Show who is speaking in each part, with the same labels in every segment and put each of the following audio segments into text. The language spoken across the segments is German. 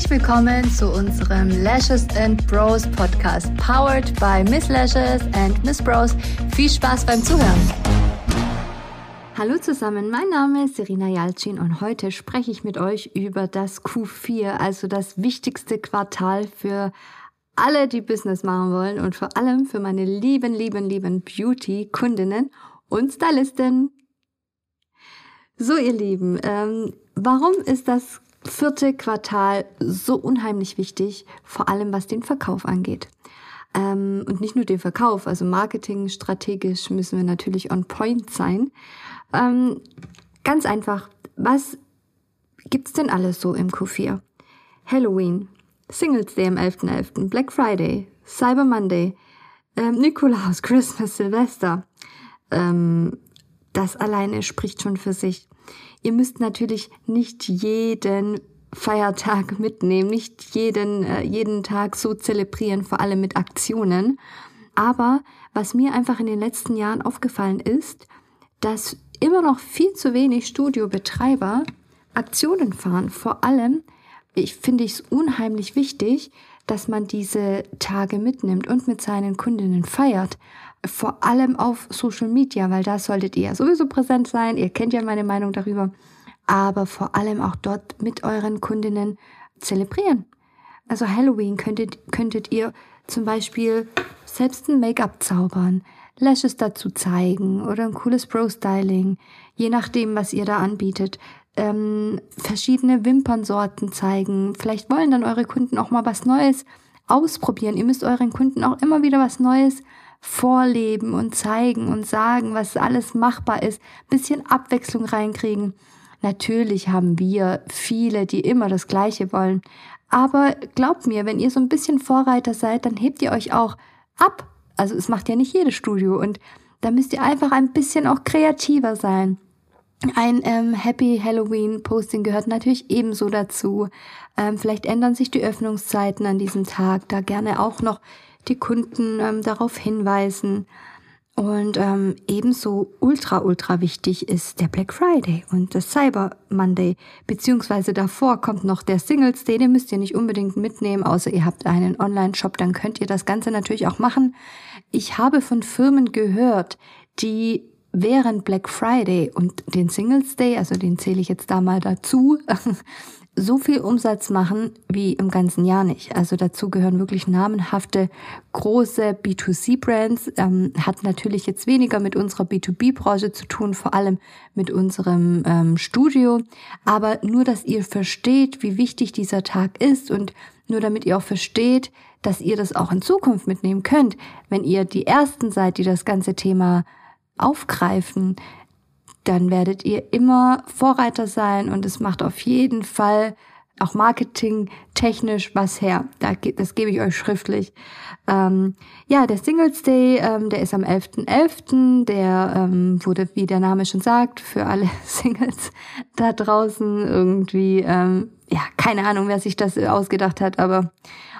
Speaker 1: Herzlich willkommen zu unserem Lashes and Bros Podcast, powered by Miss Lashes and Miss Bros. Viel Spaß beim Zuhören. Hallo zusammen, mein Name ist Serena Jalcin und heute spreche ich mit euch über das Q4, also das wichtigste Quartal für alle, die Business machen wollen und vor allem für meine lieben, lieben, lieben Beauty-Kundinnen und Stylisten. So, ihr Lieben, ähm, warum ist das vierte Quartal so unheimlich wichtig, vor allem was den Verkauf angeht? Ähm, und nicht nur den Verkauf, also Marketing, strategisch müssen wir natürlich on point sein. Ähm, ganz einfach, was gibt's denn alles so im Q4? Halloween, Singles Day am 11.11., .11., Black Friday, Cyber Monday, ähm, Nikolaus, Christmas, Silvester. Ähm, das alleine spricht schon für sich. Ihr müsst natürlich nicht jeden Feiertag mitnehmen, nicht jeden, äh, jeden Tag so zelebrieren, vor allem mit Aktionen. Aber was mir einfach in den letzten Jahren aufgefallen ist, dass immer noch viel zu wenig Studiobetreiber Aktionen fahren. Vor allem, ich finde es unheimlich wichtig, dass man diese Tage mitnimmt und mit seinen Kundinnen feiert. Vor allem auf Social Media, weil da solltet ihr ja sowieso präsent sein. Ihr kennt ja meine Meinung darüber. Aber vor allem auch dort mit euren Kundinnen zelebrieren. Also Halloween könntet, könntet ihr zum Beispiel selbst ein Make-up zaubern, Lashes dazu zeigen oder ein cooles Pro-Styling, je nachdem, was ihr da anbietet ähm, verschiedene Wimpernsorten zeigen. Vielleicht wollen dann eure Kunden auch mal was Neues ausprobieren. Ihr müsst euren Kunden auch immer wieder was Neues vorleben und zeigen und sagen, was alles machbar ist. Bisschen Abwechslung reinkriegen. Natürlich haben wir viele, die immer das Gleiche wollen. Aber glaubt mir, wenn ihr so ein bisschen Vorreiter seid, dann hebt ihr euch auch ab. Also es macht ja nicht jedes Studio und da müsst ihr einfach ein bisschen auch kreativer sein. Ein ähm, Happy Halloween Posting gehört natürlich ebenso dazu. Ähm, vielleicht ändern sich die Öffnungszeiten an diesem Tag, da gerne auch noch die Kunden ähm, darauf hinweisen. Und ähm, ebenso ultra, ultra wichtig ist der Black Friday und das Cyber Monday. Beziehungsweise davor kommt noch der Singles Day, den müsst ihr nicht unbedingt mitnehmen, außer ihr habt einen Online-Shop, dann könnt ihr das Ganze natürlich auch machen. Ich habe von Firmen gehört, die während Black Friday und den Singles Day, also den zähle ich jetzt da mal dazu, so viel Umsatz machen wie im ganzen Jahr nicht. Also dazu gehören wirklich namenhafte große B2C-Brands. Ähm, hat natürlich jetzt weniger mit unserer B2B-Branche zu tun, vor allem mit unserem ähm, Studio. Aber nur, dass ihr versteht, wie wichtig dieser Tag ist und nur damit ihr auch versteht, dass ihr das auch in Zukunft mitnehmen könnt, wenn ihr die Ersten seid, die das ganze Thema aufgreifen, dann werdet ihr immer Vorreiter sein und es macht auf jeden Fall auch marketingtechnisch was her. Das gebe ich euch schriftlich. Ähm, ja, der Singles Day, ähm, der ist am 11.11. .11. Der ähm, wurde, wie der Name schon sagt, für alle Singles da draußen irgendwie, ähm, ja, keine Ahnung, wer sich das ausgedacht hat, aber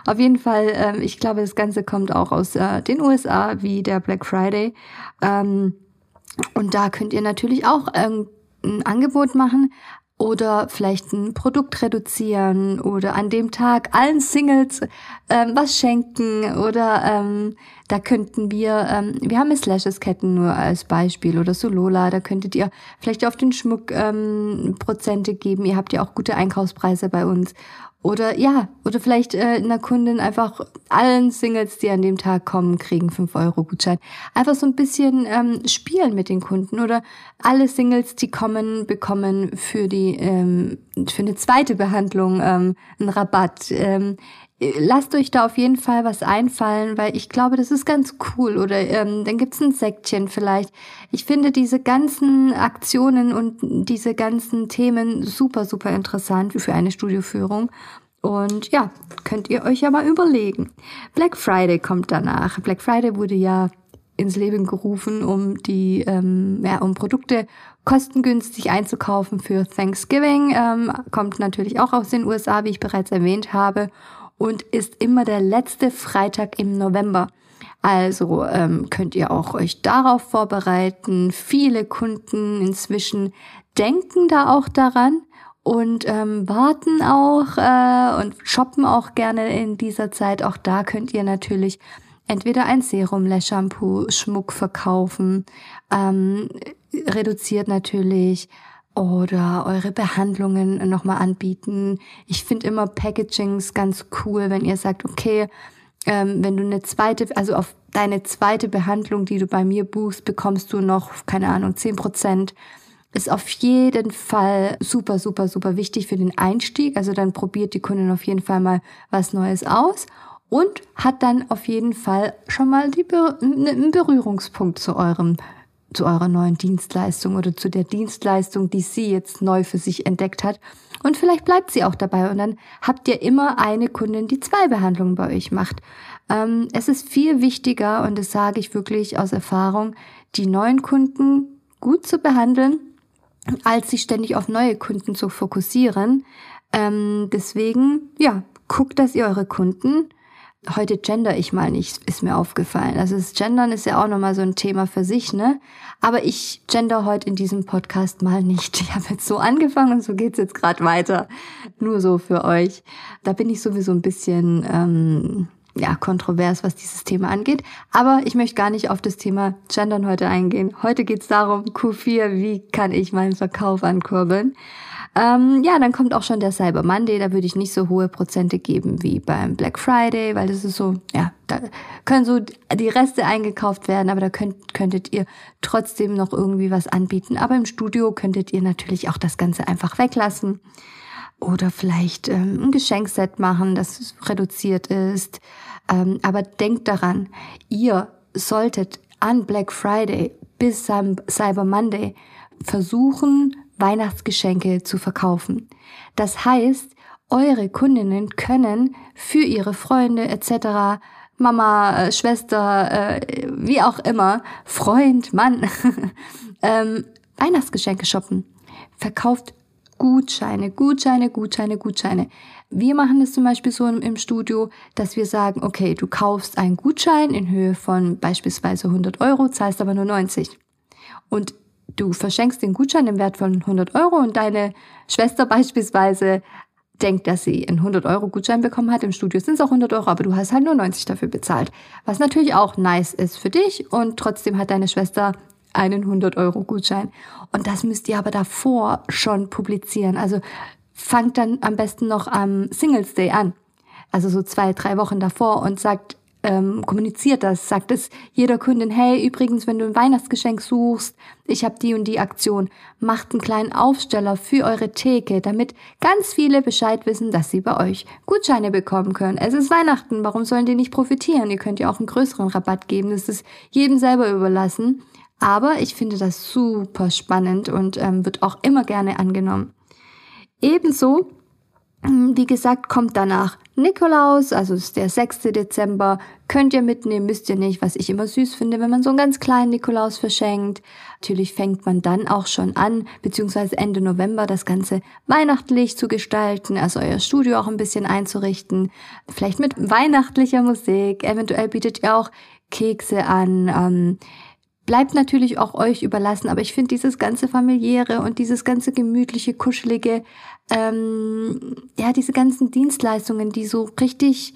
Speaker 1: auf jeden Fall, ähm, ich glaube, das Ganze kommt auch aus äh, den USA, wie der Black Friday. Ähm, und da könnt ihr natürlich auch ein Angebot machen oder vielleicht ein Produkt reduzieren oder an dem Tag allen Singles ähm, was schenken oder ähm, da könnten wir, ähm, wir haben Slashes-Ketten nur als Beispiel oder Solola, da könntet ihr vielleicht auf den Schmuck ähm, Prozente geben. Ihr habt ja auch gute Einkaufspreise bei uns oder ja, oder vielleicht äh, einer Kundin einfach allen Singles, die an dem Tag kommen, kriegen 5 Euro Gutschein. Einfach so ein bisschen ähm, spielen mit den Kunden oder alle Singles, die kommen, bekommen für die ähm, für eine zweite Behandlung ähm, einen Rabatt. Ähm, lasst euch da auf jeden Fall was einfallen, weil ich glaube, das ist ganz cool. Oder ähm, dann gibt's ein Säckchen vielleicht. Ich finde diese ganzen Aktionen und diese ganzen Themen super, super interessant für eine Studioführung. Und ja, könnt ihr euch ja mal überlegen. Black Friday kommt danach. Black Friday wurde ja ins Leben gerufen, um die, ähm, ja, um Produkte kostengünstig einzukaufen für Thanksgiving. Ähm, kommt natürlich auch aus den USA, wie ich bereits erwähnt habe und ist immer der letzte Freitag im November. Also ähm, könnt ihr auch euch darauf vorbereiten. Viele Kunden inzwischen denken da auch daran und ähm, warten auch äh, und shoppen auch gerne in dieser Zeit. Auch da könnt ihr natürlich entweder ein Serum, Lash Shampoo, Schmuck verkaufen, ähm, reduziert natürlich oder eure Behandlungen nochmal anbieten. Ich finde immer Packagings ganz cool, wenn ihr sagt, okay, ähm, wenn du eine zweite, also auf deine zweite Behandlung, die du bei mir buchst, bekommst du noch, keine Ahnung, zehn Prozent. Ist auf jeden Fall super, super, super wichtig für den Einstieg. Also dann probiert die Kundin auf jeden Fall mal was Neues aus und hat dann auf jeden Fall schon mal die einen Berührungspunkt zu eurem zu eurer neuen Dienstleistung oder zu der Dienstleistung, die sie jetzt neu für sich entdeckt hat. Und vielleicht bleibt sie auch dabei und dann habt ihr immer eine Kundin, die zwei Behandlungen bei euch macht. Ähm, es ist viel wichtiger, und das sage ich wirklich aus Erfahrung, die neuen Kunden gut zu behandeln, als sich ständig auf neue Kunden zu fokussieren. Ähm, deswegen, ja, guckt, dass ihr eure Kunden heute gender ich mal nicht, ist mir aufgefallen. Also das Gendern ist ja auch nochmal so ein Thema für sich, ne? Aber ich gender heute in diesem Podcast mal nicht. Ich habe jetzt so angefangen und so geht's jetzt gerade weiter. Nur so für euch. Da bin ich sowieso ein bisschen ähm, ja, kontrovers, was dieses Thema angeht. Aber ich möchte gar nicht auf das Thema Gendern heute eingehen. Heute geht's darum, Q4, wie kann ich meinen Verkauf ankurbeln? Ähm, ja, dann kommt auch schon der Cyber Monday. Da würde ich nicht so hohe Prozente geben wie beim Black Friday, weil das ist so, ja, da können so die Reste eingekauft werden, aber da könnt, könntet ihr trotzdem noch irgendwie was anbieten. Aber im Studio könntet ihr natürlich auch das Ganze einfach weglassen. Oder vielleicht ähm, ein Geschenkset machen, das reduziert ist. Ähm, aber denkt daran, ihr solltet an Black Friday bis Cyber Monday versuchen, Weihnachtsgeschenke zu verkaufen. Das heißt, eure Kundinnen können für ihre Freunde etc., Mama, äh, Schwester, äh, wie auch immer, Freund, Mann, ähm, Weihnachtsgeschenke shoppen. Verkauft Gutscheine, Gutscheine, Gutscheine, Gutscheine. Wir machen es zum Beispiel so im, Studio, dass wir sagen, okay, du kaufst einen Gutschein in Höhe von beispielsweise 100 Euro, zahlst aber nur 90. Und du verschenkst den Gutschein im Wert von 100 Euro und deine Schwester beispielsweise denkt, dass sie einen 100 Euro Gutschein bekommen hat. Im Studio sind es auch 100 Euro, aber du hast halt nur 90 dafür bezahlt. Was natürlich auch nice ist für dich und trotzdem hat deine Schwester einen 100 Euro Gutschein. Und das müsst ihr aber davor schon publizieren. Also fangt dann am besten noch am Singles Day an. Also so zwei, drei Wochen davor und sagt, ähm, kommuniziert das, sagt es jeder Kundin, hey, übrigens, wenn du ein Weihnachtsgeschenk suchst, ich habe die und die Aktion, macht einen kleinen Aufsteller für eure Theke, damit ganz viele Bescheid wissen, dass sie bei euch Gutscheine bekommen können. Es ist Weihnachten, warum sollen die nicht profitieren? Ihr könnt ja auch einen größeren Rabatt geben, das ist jedem selber überlassen. Aber ich finde das super spannend und ähm, wird auch immer gerne angenommen. Ebenso hm, wie gesagt, kommt danach Nikolaus, also ist der 6. Dezember. Könnt ihr mitnehmen, müsst ihr nicht, was ich immer süß finde, wenn man so einen ganz kleinen Nikolaus verschenkt. Natürlich fängt man dann auch schon an, beziehungsweise Ende November das Ganze weihnachtlich zu gestalten, also euer Studio auch ein bisschen einzurichten. Vielleicht mit weihnachtlicher Musik. Eventuell bietet ihr auch Kekse an. Ähm, bleibt natürlich auch euch überlassen, aber ich finde dieses ganze familiäre und dieses ganze gemütliche, kuschelige ähm, ja, diese ganzen Dienstleistungen, die so richtig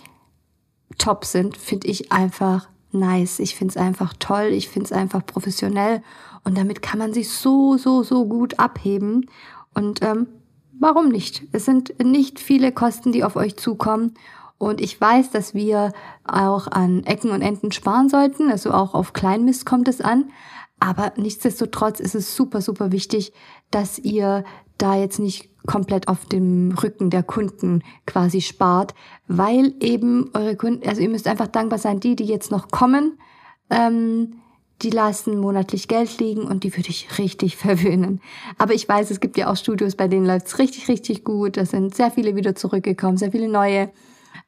Speaker 1: top sind, finde ich einfach nice. Ich finde es einfach toll, ich finde es einfach professionell und damit kann man sich so, so, so gut abheben. Und ähm, warum nicht? Es sind nicht viele Kosten, die auf euch zukommen. Und ich weiß, dass wir auch an Ecken und Enden sparen sollten. Also auch auf Kleinmist kommt es an. Aber nichtsdestotrotz ist es super, super wichtig, dass ihr da jetzt nicht komplett auf dem Rücken der Kunden quasi spart, weil eben eure Kunden, also ihr müsst einfach dankbar sein, die, die jetzt noch kommen, ähm, die lassen monatlich Geld liegen und die würde ich richtig verwöhnen. Aber ich weiß, es gibt ja auch Studios, bei denen läuft's richtig, richtig gut. Da sind sehr viele wieder zurückgekommen, sehr viele neue.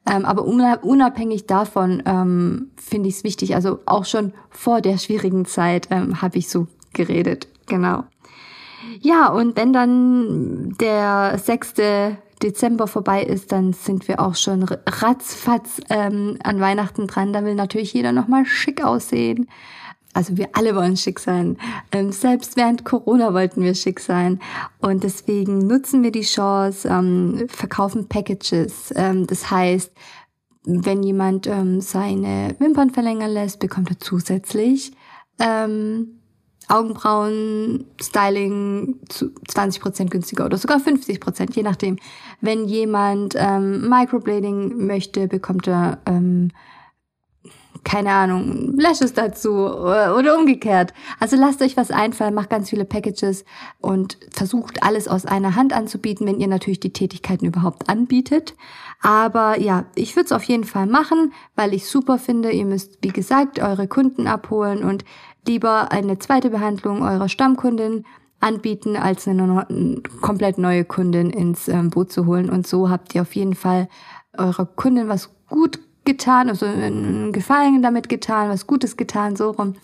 Speaker 1: Ähm, aber unabhängig davon ähm, finde ich es wichtig, also auch schon vor der schwierigen Zeit ähm, habe ich so geredet. Genau. Ja, und wenn dann der 6. Dezember vorbei ist, dann sind wir auch schon ratzfatz ähm, an Weihnachten dran. Da will natürlich jeder nochmal schick aussehen. Also wir alle wollen schick sein. Ähm, selbst während Corona wollten wir schick sein. Und deswegen nutzen wir die Chance, ähm, verkaufen Packages. Ähm, das heißt, wenn jemand seine Wimpern verlängern lässt, bekommt er zusätzlich Augenbrauen, Styling zu 20% günstiger oder sogar 50%, je nachdem. Wenn jemand ähm, Microblading möchte, bekommt er ähm, keine Ahnung, Lashes dazu oder umgekehrt. Also lasst euch was einfallen, macht ganz viele Packages und versucht alles aus einer Hand anzubieten, wenn ihr natürlich die Tätigkeiten überhaupt anbietet. Aber ja, ich würde es auf jeden Fall machen, weil ich super finde. Ihr müsst, wie gesagt, eure Kunden abholen und lieber eine zweite Behandlung eurer Stammkundin anbieten, als eine, eine komplett neue Kundin ins ähm, Boot zu holen. Und so habt ihr auf jeden Fall eurer Kundin was gut getan, also einen Gefallen damit getan, was Gutes getan, so rum.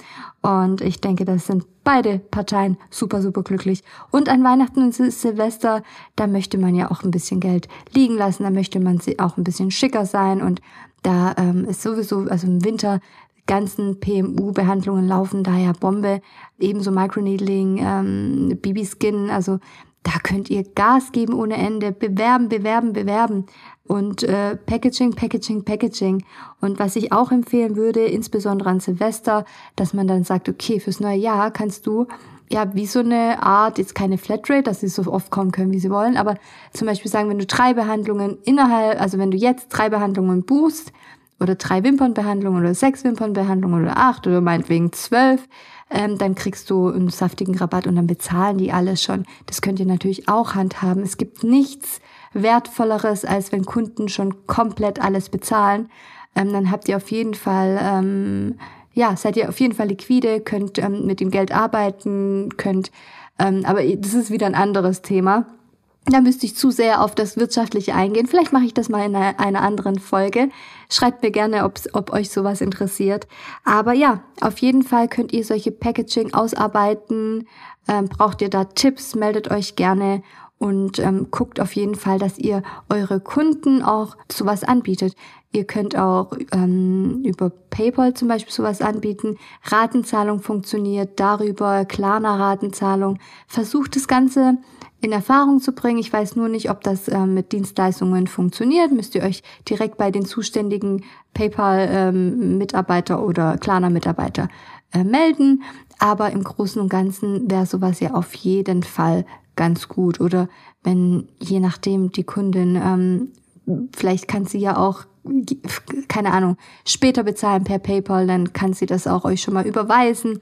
Speaker 1: Und ich denke, das sind beide Parteien super, super glücklich. Und an Weihnachten und Silvester, da möchte man ja auch ein bisschen Geld liegen lassen, da möchte man sie auch ein bisschen schicker sein und da ähm, ist sowieso, also im Winter ganzen PMU-Behandlungen laufen da ja Bombe, ebenso Microneedling, ähm, BB-Skin, also da könnt ihr Gas geben ohne Ende, bewerben, bewerben, bewerben und äh, Packaging, Packaging, Packaging. Und was ich auch empfehlen würde, insbesondere an Silvester, dass man dann sagt, okay, fürs neue Jahr kannst du ja, wie so eine Art, jetzt keine Flatrate, dass sie so oft kommen können, wie sie wollen, aber zum Beispiel sagen, wenn du drei Behandlungen innerhalb, also wenn du jetzt drei Behandlungen buchst, oder drei Wimpernbehandlungen oder sechs Wimpernbehandlungen oder acht oder meinetwegen zwölf, ähm, dann kriegst du einen saftigen Rabatt und dann bezahlen die alles schon. Das könnt ihr natürlich auch handhaben. Es gibt nichts Wertvolleres, als wenn Kunden schon komplett alles bezahlen. Ähm, dann habt ihr auf jeden Fall, ähm, ja, seid ihr auf jeden Fall liquide, könnt ähm, mit dem Geld arbeiten, könnt, ähm, aber das ist wieder ein anderes Thema. Da müsste ich zu sehr auf das Wirtschaftliche eingehen. Vielleicht mache ich das mal in einer, einer anderen Folge. Schreibt mir gerne, ob euch sowas interessiert. Aber ja, auf jeden Fall könnt ihr solche Packaging ausarbeiten. Ähm, braucht ihr da Tipps, meldet euch gerne und ähm, guckt auf jeden Fall, dass ihr eure Kunden auch sowas anbietet. Ihr könnt auch ähm, über PayPal zum Beispiel sowas anbieten. Ratenzahlung funktioniert darüber, Klarna Ratenzahlung. Versucht das Ganze in Erfahrung zu bringen. Ich weiß nur nicht, ob das äh, mit Dienstleistungen funktioniert. Müsst ihr euch direkt bei den zuständigen PayPal-Mitarbeiter ähm, oder Klarna-Mitarbeiter äh, melden. Aber im Großen und Ganzen wäre sowas ja auf jeden Fall ganz gut. Oder wenn je nachdem die Kundin, ähm, vielleicht kann sie ja auch keine Ahnung, später bezahlen per PayPal, dann kann sie das auch euch schon mal überweisen.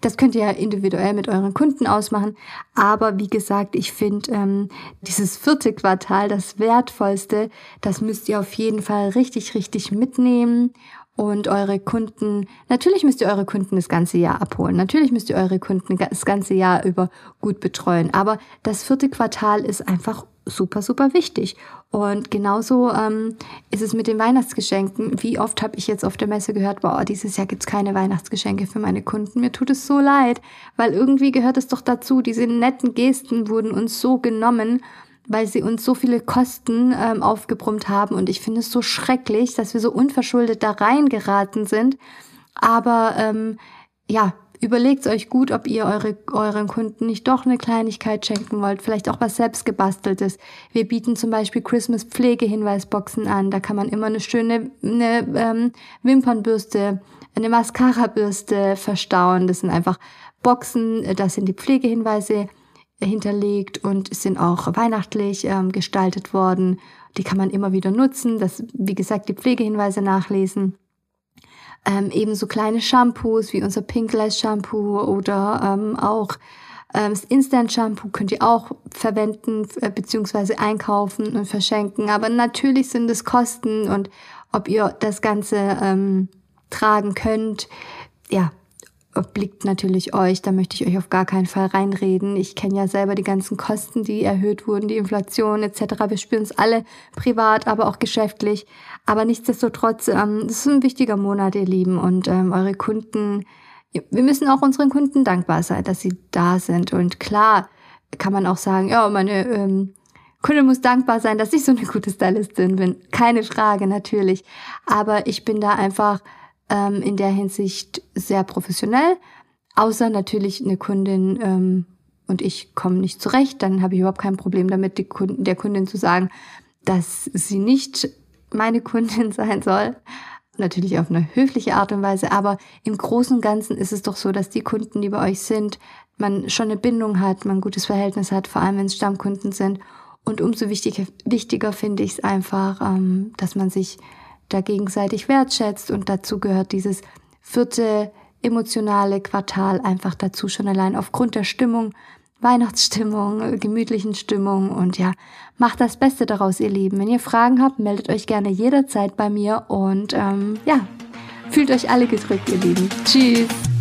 Speaker 1: Das könnt ihr ja individuell mit euren Kunden ausmachen. Aber wie gesagt, ich finde ähm, dieses vierte Quartal, das wertvollste, das müsst ihr auf jeden Fall richtig, richtig mitnehmen und eure Kunden, natürlich müsst ihr eure Kunden das ganze Jahr abholen. Natürlich müsst ihr eure Kunden das ganze Jahr über gut betreuen. Aber das vierte Quartal ist einfach super, super wichtig. Und genauso ähm, ist es mit den Weihnachtsgeschenken. Wie oft habe ich jetzt auf der Messe gehört, boah, dieses Jahr gibt's keine Weihnachtsgeschenke für meine Kunden. Mir tut es so leid, weil irgendwie gehört es doch dazu. Diese netten Gesten wurden uns so genommen weil sie uns so viele Kosten ähm, aufgebrummt haben. Und ich finde es so schrecklich, dass wir so unverschuldet da reingeraten sind. Aber ähm, ja, überlegt euch gut, ob ihr eure, euren Kunden nicht doch eine Kleinigkeit schenken wollt, vielleicht auch was selbst gebasteltes. Wir bieten zum Beispiel Christmas Pflegehinweisboxen an. Da kann man immer eine schöne eine, ähm, Wimpernbürste, eine Mascara-Bürste verstauen. Das sind einfach Boxen, das sind die Pflegehinweise hinterlegt und sind auch weihnachtlich ähm, gestaltet worden. Die kann man immer wieder nutzen. Das, wie gesagt, die Pflegehinweise nachlesen. Ähm, ebenso kleine Shampoos wie unser Pinkless Shampoo oder ähm, auch ähm, das Instant Shampoo könnt ihr auch verwenden äh, beziehungsweise einkaufen und verschenken. Aber natürlich sind es Kosten und ob ihr das Ganze ähm, tragen könnt, ja, obliegt natürlich euch, da möchte ich euch auf gar keinen Fall reinreden. Ich kenne ja selber die ganzen Kosten, die erhöht wurden, die Inflation etc. Wir spüren es alle privat, aber auch geschäftlich. Aber nichtsdestotrotz, ähm, das ist ein wichtiger Monat, ihr Lieben, und ähm, eure Kunden, wir müssen auch unseren Kunden dankbar sein, dass sie da sind. Und klar kann man auch sagen, ja, meine ähm, Kunde muss dankbar sein, dass ich so eine gute Stylistin bin. Keine Frage, natürlich. Aber ich bin da einfach ähm, in der Hinsicht sehr professionell. Außer natürlich eine Kundin ähm, und ich komme nicht zurecht, dann habe ich überhaupt kein Problem damit, Kunden, der Kundin zu sagen, dass sie nicht meine Kundin sein soll. Natürlich auf eine höfliche Art und Weise, aber im Großen und Ganzen ist es doch so, dass die Kunden, die bei euch sind, man schon eine Bindung hat, man ein gutes Verhältnis hat, vor allem wenn es Stammkunden sind. Und umso wichtiger, wichtiger finde ich es einfach, ähm, dass man sich da gegenseitig wertschätzt und dazu gehört dieses vierte emotionale Quartal einfach dazu schon allein aufgrund der Stimmung, Weihnachtsstimmung, gemütlichen Stimmung und ja, macht das Beste daraus, ihr Lieben. Wenn ihr Fragen habt, meldet euch gerne jederzeit bei mir und ähm, ja, fühlt euch alle gedrückt, ihr Lieben. Tschüss!